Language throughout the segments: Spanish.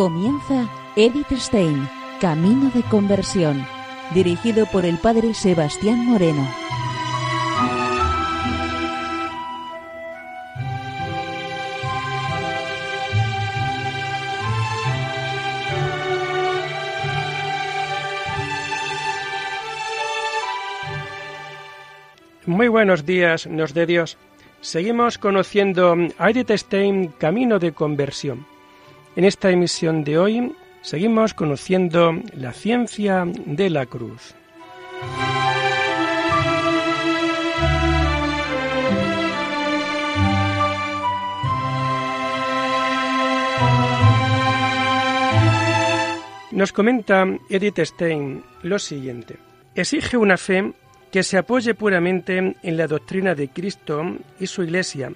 Comienza Edith Stein, Camino de Conversión, dirigido por el Padre Sebastián Moreno. Muy buenos días, nos de Dios. Seguimos conociendo Edith Stein, Camino de Conversión. En esta emisión de hoy seguimos conociendo la ciencia de la cruz. Nos comenta Edith Stein lo siguiente. Exige una fe que se apoye puramente en la doctrina de Cristo y su Iglesia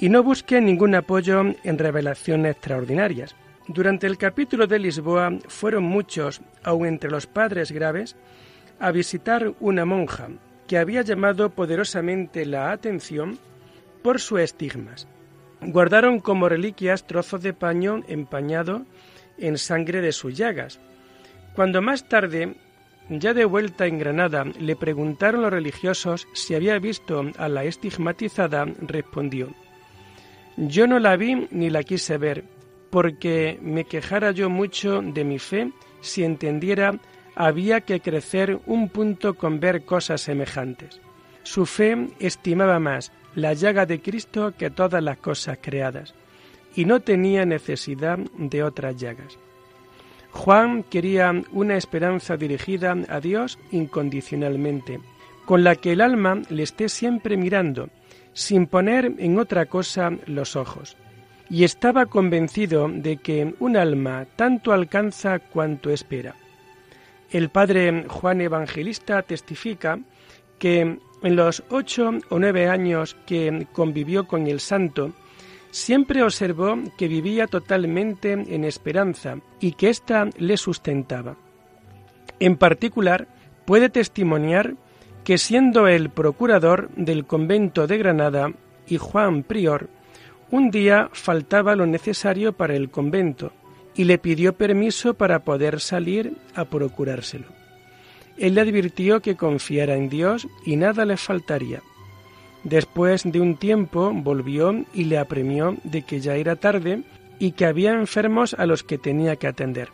y no busque ningún apoyo en revelaciones extraordinarias. Durante el capítulo de Lisboa fueron muchos, aun entre los padres graves, a visitar una monja que había llamado poderosamente la atención por sus estigmas. Guardaron como reliquias trozos de paño empañado en sangre de sus llagas. Cuando más tarde, ya de vuelta en Granada, le preguntaron los religiosos si había visto a la estigmatizada, respondió yo no la vi ni la quise ver, porque me quejara yo mucho de mi fe si entendiera había que crecer un punto con ver cosas semejantes. Su fe estimaba más la llaga de Cristo que todas las cosas creadas, y no tenía necesidad de otras llagas. Juan quería una esperanza dirigida a Dios incondicionalmente, con la que el alma le esté siempre mirando sin poner en otra cosa los ojos, y estaba convencido de que un alma tanto alcanza cuanto espera. El padre Juan Evangelista testifica que en los ocho o nueve años que convivió con el santo, siempre observó que vivía totalmente en esperanza y que ésta le sustentaba. En particular, puede testimoniar que siendo el procurador del convento de Granada y Juan prior, un día faltaba lo necesario para el convento y le pidió permiso para poder salir a procurárselo. Él le advirtió que confiara en Dios y nada le faltaría. Después de un tiempo volvió y le apremió de que ya era tarde y que había enfermos a los que tenía que atender.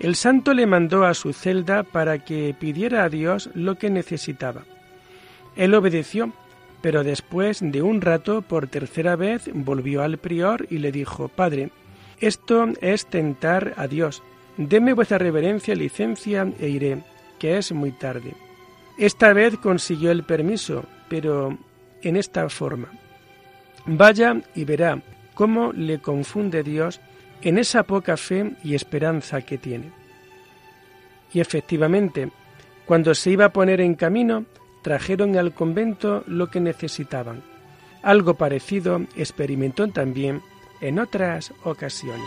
El santo le mandó a su celda para que pidiera a Dios lo que necesitaba. Él obedeció, pero después de un rato, por tercera vez, volvió al prior y le dijo, Padre, esto es tentar a Dios. Deme vuestra reverencia licencia e iré, que es muy tarde. Esta vez consiguió el permiso, pero en esta forma. Vaya y verá cómo le confunde Dios en esa poca fe y esperanza que tiene. Y efectivamente, cuando se iba a poner en camino, trajeron al convento lo que necesitaban. Algo parecido experimentó también en otras ocasiones.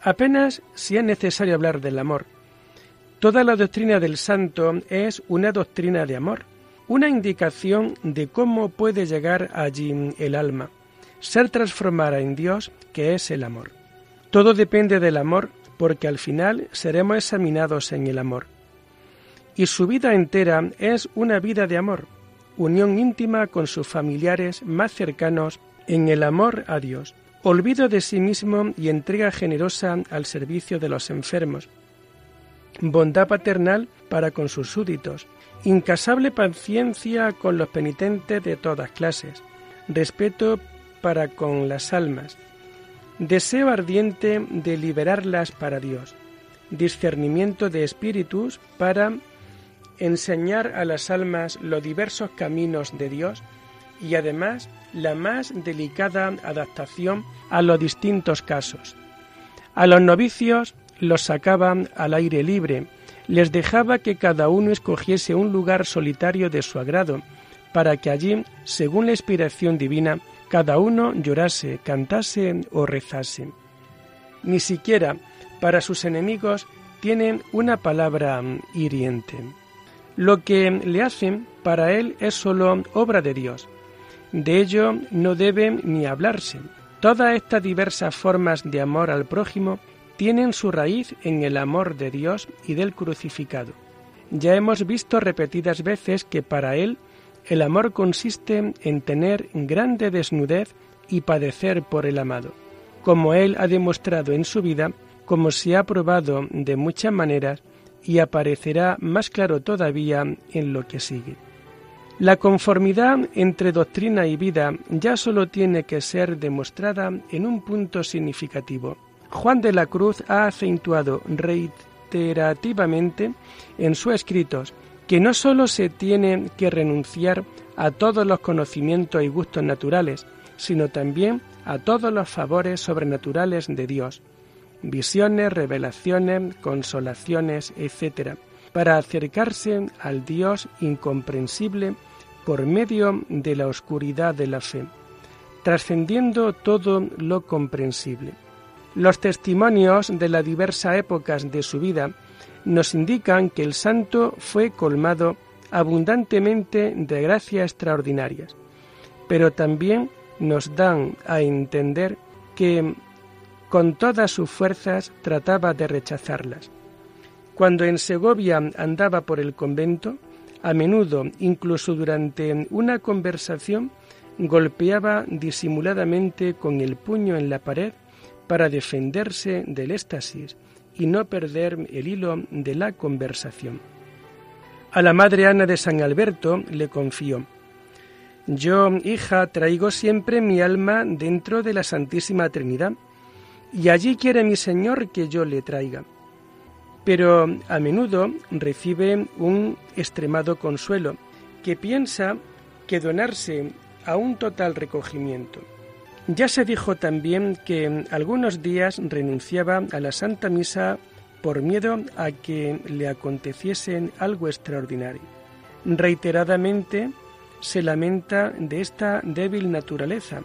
Apenas si es necesario hablar del amor. Toda la doctrina del santo es una doctrina de amor, una indicación de cómo puede llegar allí el alma, ser transformada en Dios, que es el amor. Todo depende del amor, porque al final seremos examinados en el amor. Y su vida entera es una vida de amor, unión íntima con sus familiares más cercanos en el amor a Dios, olvido de sí mismo y entrega generosa al servicio de los enfermos, bondad paternal para con sus súditos, incasable paciencia con los penitentes de todas clases, respeto para con las almas, deseo ardiente de liberarlas para Dios, discernimiento de espíritus para enseñar a las almas los diversos caminos de Dios y además la más delicada adaptación a los distintos casos. A los novicios los sacaban al aire libre, les dejaba que cada uno escogiese un lugar solitario de su agrado, para que allí, según la inspiración divina, cada uno llorase, cantase o rezase. Ni siquiera para sus enemigos tienen una palabra hiriente. Lo que le hacen para él es sólo obra de Dios. De ello no debe ni hablarse. Todas estas diversas formas de amor al prójimo tienen su raíz en el amor de Dios y del crucificado. Ya hemos visto repetidas veces que para Él el amor consiste en tener grande desnudez y padecer por el amado, como Él ha demostrado en su vida, como se ha probado de muchas maneras y aparecerá más claro todavía en lo que sigue. La conformidad entre doctrina y vida ya solo tiene que ser demostrada en un punto significativo. Juan de la Cruz ha acentuado reiterativamente en sus escritos que no sólo se tiene que renunciar a todos los conocimientos y gustos naturales, sino también a todos los favores sobrenaturales de Dios, visiones, revelaciones, consolaciones, etc., para acercarse al Dios incomprensible por medio de la oscuridad de la fe, trascendiendo todo lo comprensible. Los testimonios de las diversas épocas de su vida nos indican que el santo fue colmado abundantemente de gracias extraordinarias, pero también nos dan a entender que con todas sus fuerzas trataba de rechazarlas. Cuando en Segovia andaba por el convento, a menudo, incluso durante una conversación, golpeaba disimuladamente con el puño en la pared para defenderse del éxtasis y no perder el hilo de la conversación. A la madre Ana de San Alberto le confió, Yo, hija, traigo siempre mi alma dentro de la Santísima Trinidad, y allí quiere mi Señor que yo le traiga. Pero a menudo recibe un extremado consuelo, que piensa que donarse a un total recogimiento. Ya se dijo también que algunos días renunciaba a la Santa Misa por miedo a que le aconteciese algo extraordinario. Reiteradamente se lamenta de esta débil naturaleza,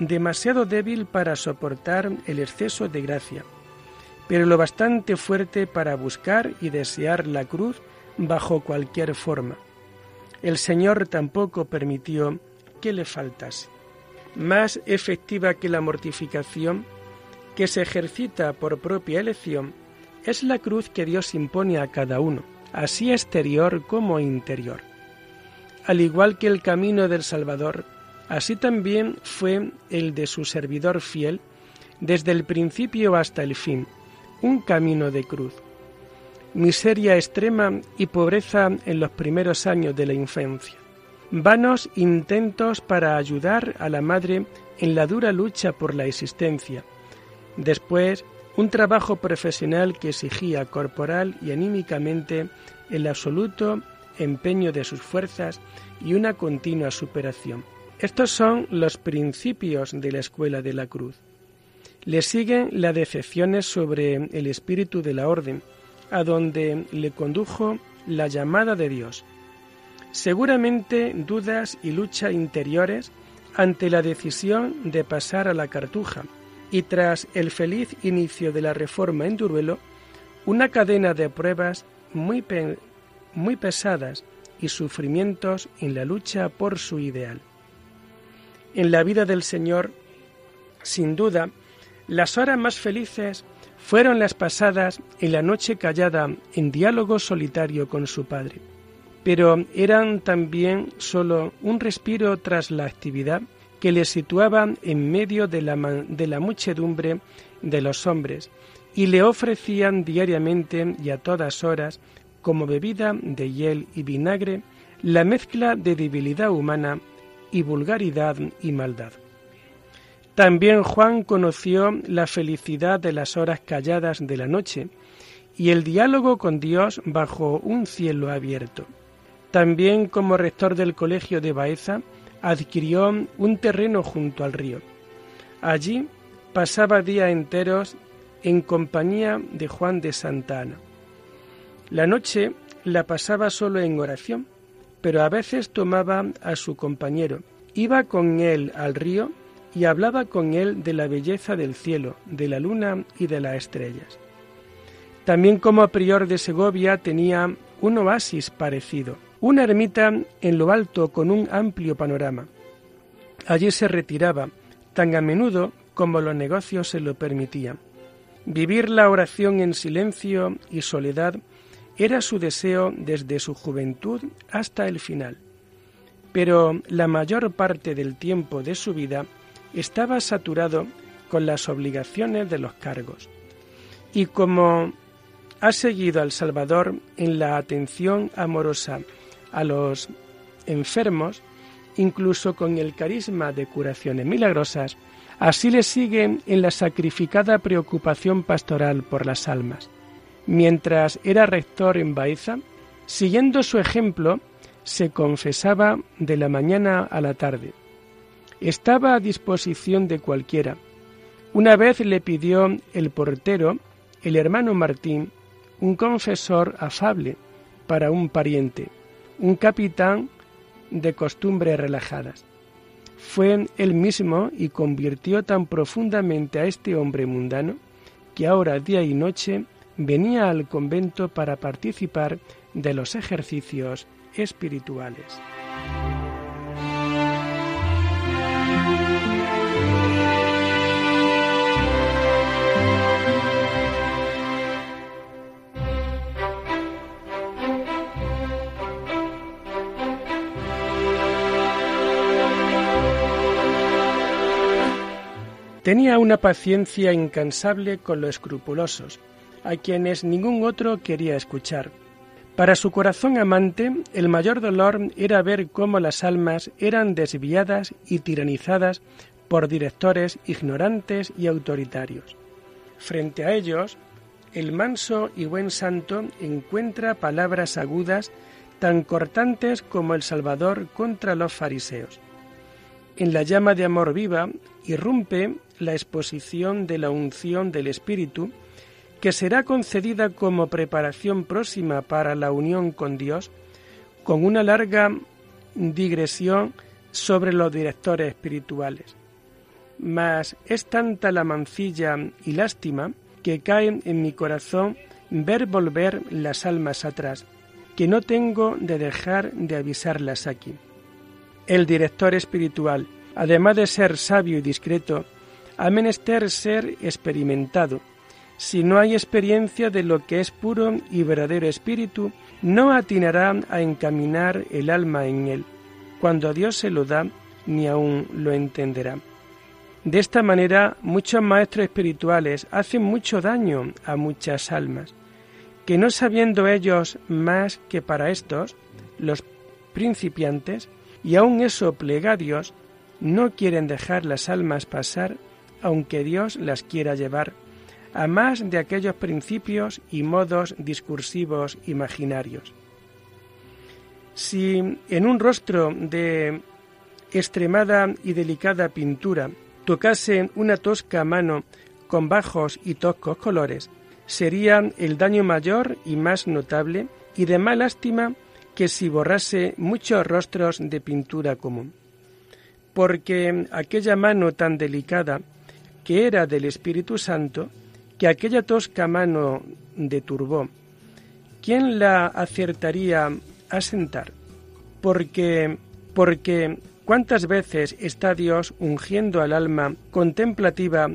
demasiado débil para soportar el exceso de gracia, pero lo bastante fuerte para buscar y desear la cruz bajo cualquier forma. El Señor tampoco permitió que le faltase. Más efectiva que la mortificación, que se ejercita por propia elección, es la cruz que Dios impone a cada uno, así exterior como interior. Al igual que el camino del Salvador, así también fue el de su servidor fiel, desde el principio hasta el fin, un camino de cruz. Miseria extrema y pobreza en los primeros años de la infancia. Vanos intentos para ayudar a la madre en la dura lucha por la existencia. Después, un trabajo profesional que exigía corporal y anímicamente el absoluto empeño de sus fuerzas y una continua superación. Estos son los principios de la escuela de la cruz. Le siguen las decepciones sobre el espíritu de la orden, a donde le condujo la llamada de Dios. Seguramente dudas y luchas interiores ante la decisión de pasar a la cartuja, y tras el feliz inicio de la reforma en Duruelo, una cadena de pruebas muy, muy pesadas y sufrimientos en la lucha por su ideal. En la vida del Señor, sin duda, las horas más felices fueron las pasadas en la noche callada en diálogo solitario con su Padre, pero eran también sólo un respiro tras la actividad que le situaban en medio de la, de la muchedumbre de los hombres y le ofrecían diariamente y a todas horas, como bebida de hiel y vinagre, la mezcla de debilidad humana y vulgaridad y maldad. También Juan conoció la felicidad de las horas calladas de la noche y el diálogo con Dios bajo un cielo abierto. También como rector del colegio de Baeza, adquirió un terreno junto al río. Allí pasaba días enteros en compañía de Juan de Santa Ana. La noche la pasaba solo en oración, pero a veces tomaba a su compañero, iba con él al río y hablaba con él de la belleza del cielo, de la luna y de las estrellas. También como prior de Segovia tenía un oasis parecido, una ermita en lo alto con un amplio panorama. Allí se retiraba, tan a menudo como los negocios se lo permitían. Vivir la oración en silencio y soledad era su deseo desde su juventud hasta el final. Pero la mayor parte del tiempo de su vida estaba saturado con las obligaciones de los cargos. Y como ha seguido al Salvador en la atención amorosa a los enfermos, incluso con el carisma de curaciones milagrosas, así le sigue en la sacrificada preocupación pastoral por las almas. Mientras era rector en Baeza, siguiendo su ejemplo, se confesaba de la mañana a la tarde. Estaba a disposición de cualquiera. Una vez le pidió el portero, el hermano Martín, un confesor afable para un pariente, un capitán de costumbres relajadas. Fue él mismo y convirtió tan profundamente a este hombre mundano que ahora día y noche venía al convento para participar de los ejercicios espirituales. Tenía una paciencia incansable con los escrupulosos, a quienes ningún otro quería escuchar. Para su corazón amante, el mayor dolor era ver cómo las almas eran desviadas y tiranizadas por directores ignorantes y autoritarios. Frente a ellos, el manso y buen santo encuentra palabras agudas tan cortantes como el Salvador contra los fariseos. En la llama de amor viva irrumpe la exposición de la unción del Espíritu, que será concedida como preparación próxima para la unión con Dios, con una larga digresión sobre los directores espirituales. Mas es tanta la mancilla y lástima que cae en mi corazón ver volver las almas atrás, que no tengo de dejar de avisarlas aquí. El director espiritual, además de ser sabio y discreto, ha menester ser experimentado. Si no hay experiencia de lo que es puro y verdadero espíritu, no atinará a encaminar el alma en él. Cuando Dios se lo da, ni aun lo entenderá. De esta manera, muchos maestros espirituales hacen mucho daño a muchas almas, que no sabiendo ellos más que para estos, los principiantes, y aun eso plega a Dios, no quieren dejar las almas pasar aunque Dios las quiera llevar, a más de aquellos principios y modos discursivos imaginarios. Si en un rostro de extremada y delicada pintura tocase una tosca mano con bajos y toscos colores, sería el daño mayor y más notable y de más lástima que si borrase muchos rostros de pintura común. Porque aquella mano tan delicada que era del Espíritu Santo, que aquella tosca mano deturbó, ¿quién la acertaría a sentar? Porque, porque cuántas veces está Dios ungiendo al alma contemplativa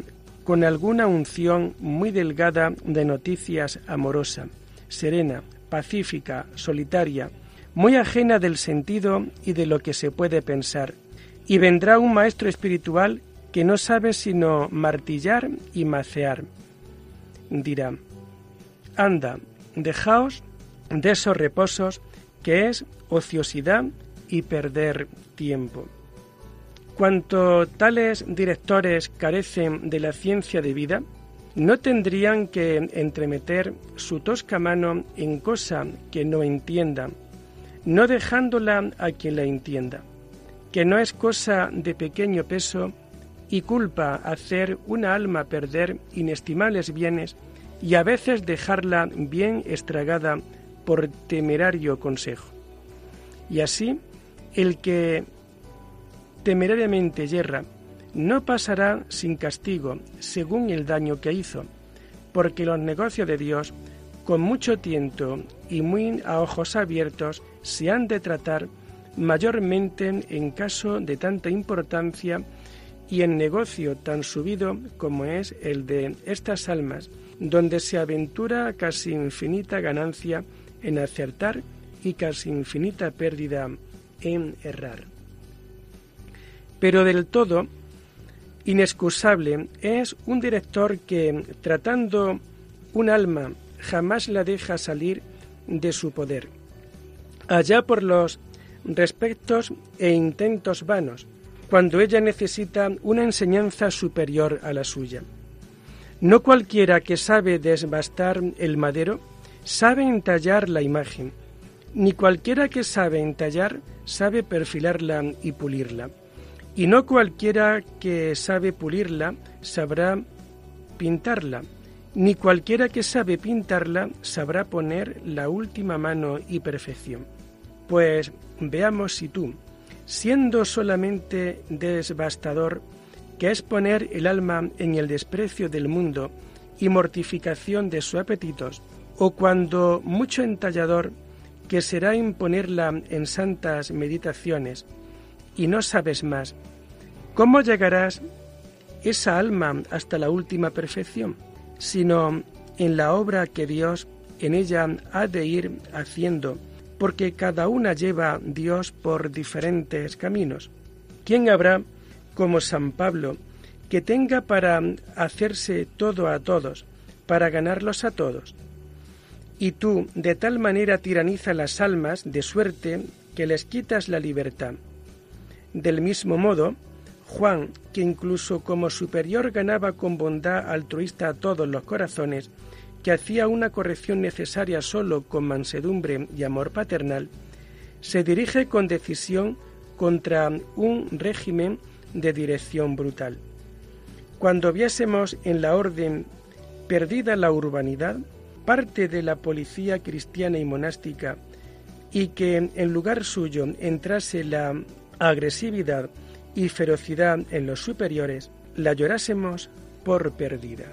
con alguna unción muy delgada de noticias amorosa, serena, pacífica, solitaria, muy ajena del sentido y de lo que se puede pensar. Y vendrá un maestro espiritual que no sabe sino martillar y macear. Dirá, anda, dejaos de esos reposos que es ociosidad y perder tiempo. Cuanto tales directores carecen de la ciencia de vida, no tendrían que entremeter su tosca mano en cosa que no entienda, no dejándola a quien la entienda, que no es cosa de pequeño peso y culpa hacer una alma perder inestimables bienes y a veces dejarla bien estragada por temerario consejo. Y así, el que temerariamente yerra no pasará sin castigo según el daño que hizo, porque los negocios de Dios, con mucho tiento y muy a ojos abiertos, se han de tratar mayormente en caso de tanta importancia y en negocio tan subido como es el de estas almas, donde se aventura casi infinita ganancia en acertar y casi infinita pérdida en errar. Pero del todo inexcusable es un director que, tratando un alma, jamás la deja salir de su poder. Allá por los respectos e intentos vanos, cuando ella necesita una enseñanza superior a la suya. No cualquiera que sabe desbastar el madero sabe entallar la imagen, ni cualquiera que sabe entallar sabe perfilarla y pulirla. Y no cualquiera que sabe pulirla sabrá pintarla, ni cualquiera que sabe pintarla sabrá poner la última mano y perfección. Pues veamos si tú, siendo solamente desbastador, que es poner el alma en el desprecio del mundo y mortificación de sus apetitos, o cuando mucho entallador, que será imponerla en santas meditaciones, y no sabes más, ¿cómo llegarás esa alma hasta la última perfección? Sino en la obra que Dios en ella ha de ir haciendo, porque cada una lleva Dios por diferentes caminos. ¿Quién habrá como San Pablo que tenga para hacerse todo a todos, para ganarlos a todos? Y tú de tal manera tiraniza las almas de suerte que les quitas la libertad. Del mismo modo, Juan, que incluso como superior ganaba con bondad altruista a todos los corazones, que hacía una corrección necesaria solo con mansedumbre y amor paternal, se dirige con decisión contra un régimen de dirección brutal. Cuando viésemos en la orden perdida la urbanidad, parte de la policía cristiana y monástica, y que en lugar suyo entrase la agresividad y ferocidad en los superiores, la llorásemos por perdida.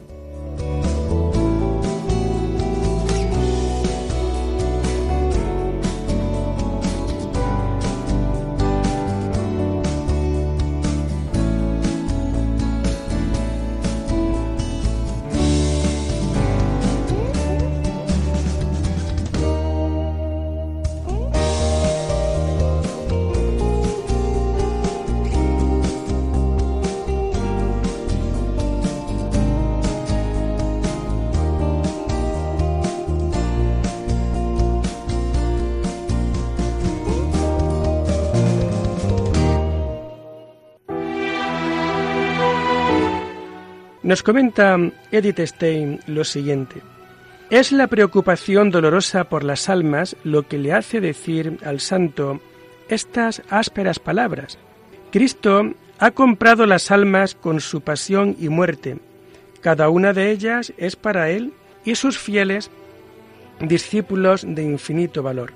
Nos comenta Edith Stein lo siguiente. Es la preocupación dolorosa por las almas lo que le hace decir al santo estas ásperas palabras. Cristo ha comprado las almas con su pasión y muerte. Cada una de ellas es para Él y sus fieles discípulos de infinito valor.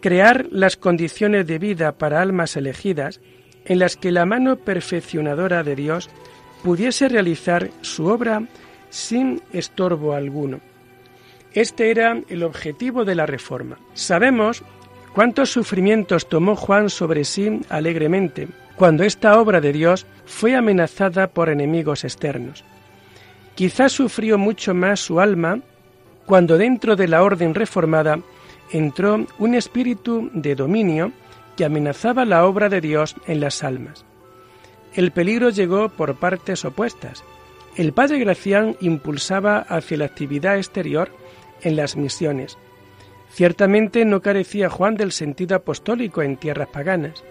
Crear las condiciones de vida para almas elegidas en las que la mano perfeccionadora de Dios pudiese realizar su obra sin estorbo alguno. Este era el objetivo de la reforma. Sabemos cuántos sufrimientos tomó Juan sobre sí alegremente cuando esta obra de Dios fue amenazada por enemigos externos. Quizás sufrió mucho más su alma cuando dentro de la orden reformada entró un espíritu de dominio que amenazaba la obra de Dios en las almas. El peligro llegó por partes opuestas. El padre Gracián impulsaba hacia la actividad exterior en las misiones. Ciertamente no carecía Juan del sentido apostólico en tierras paganas.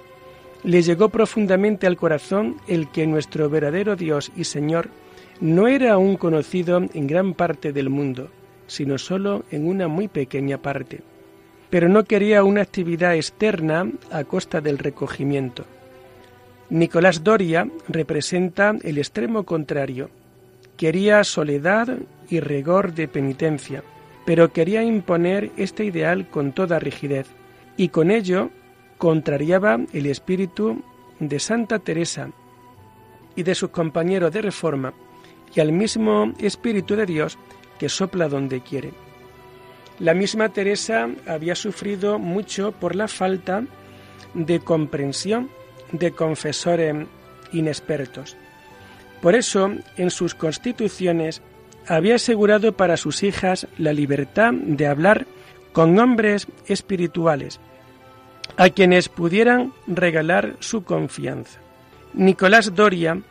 Le llegó profundamente al corazón el que nuestro verdadero Dios y Señor no era aún conocido en gran parte del mundo, sino solo en una muy pequeña parte. Pero no quería una actividad externa a costa del recogimiento. Nicolás Doria representa el extremo contrario. Quería soledad y rigor de penitencia, pero quería imponer este ideal con toda rigidez, y con ello contrariaba el espíritu de Santa Teresa y de sus compañeros de reforma, y al mismo espíritu de Dios que sopla donde quiere. La misma Teresa había sufrido mucho por la falta de comprensión de confesores inexpertos. Por eso, en sus constituciones había asegurado para sus hijas la libertad de hablar con hombres espirituales, a quienes pudieran regalar su confianza. Nicolás Doria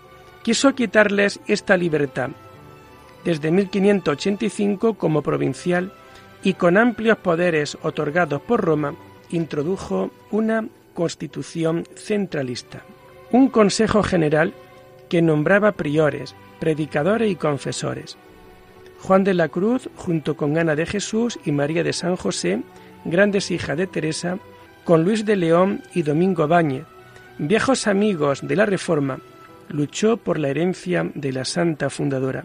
quiso quitarles esta libertad. Desde 1585, como provincial y con amplios poderes otorgados por Roma, introdujo una constitución centralista, un consejo general que nombraba priores, predicadores y confesores. Juan de la Cruz, junto con Ana de Jesús y María de San José, grandes hijas de Teresa, con Luis de León y Domingo Báñez, viejos amigos de la Reforma, luchó por la herencia de la santa fundadora.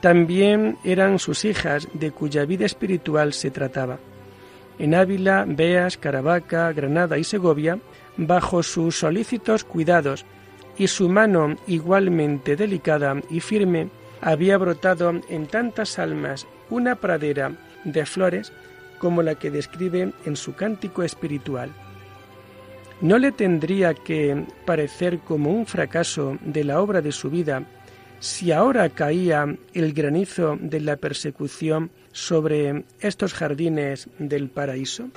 También eran sus hijas de cuya vida espiritual se trataba. En Ávila, Beas, Caravaca, Granada y Segovia, bajo sus solícitos cuidados y su mano igualmente delicada y firme, había brotado en tantas almas una pradera de flores como la que describe en su cántico espiritual. ¿No le tendría que parecer como un fracaso de la obra de su vida si ahora caía el granizo de la persecución sobre estos jardines del paraíso?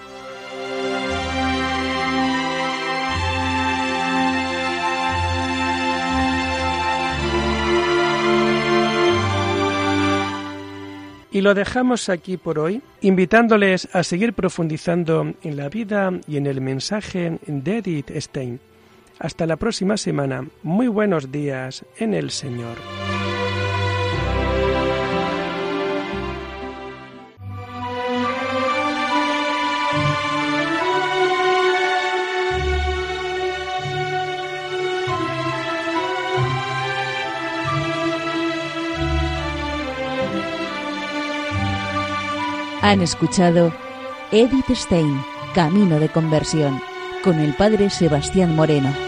Y lo dejamos aquí por hoy, invitándoles a seguir profundizando en la vida y en el mensaje de Edith Stein. Hasta la próxima semana. Muy buenos días en el Señor. Han escuchado Edith Stein, Camino de Conversión, con el Padre Sebastián Moreno.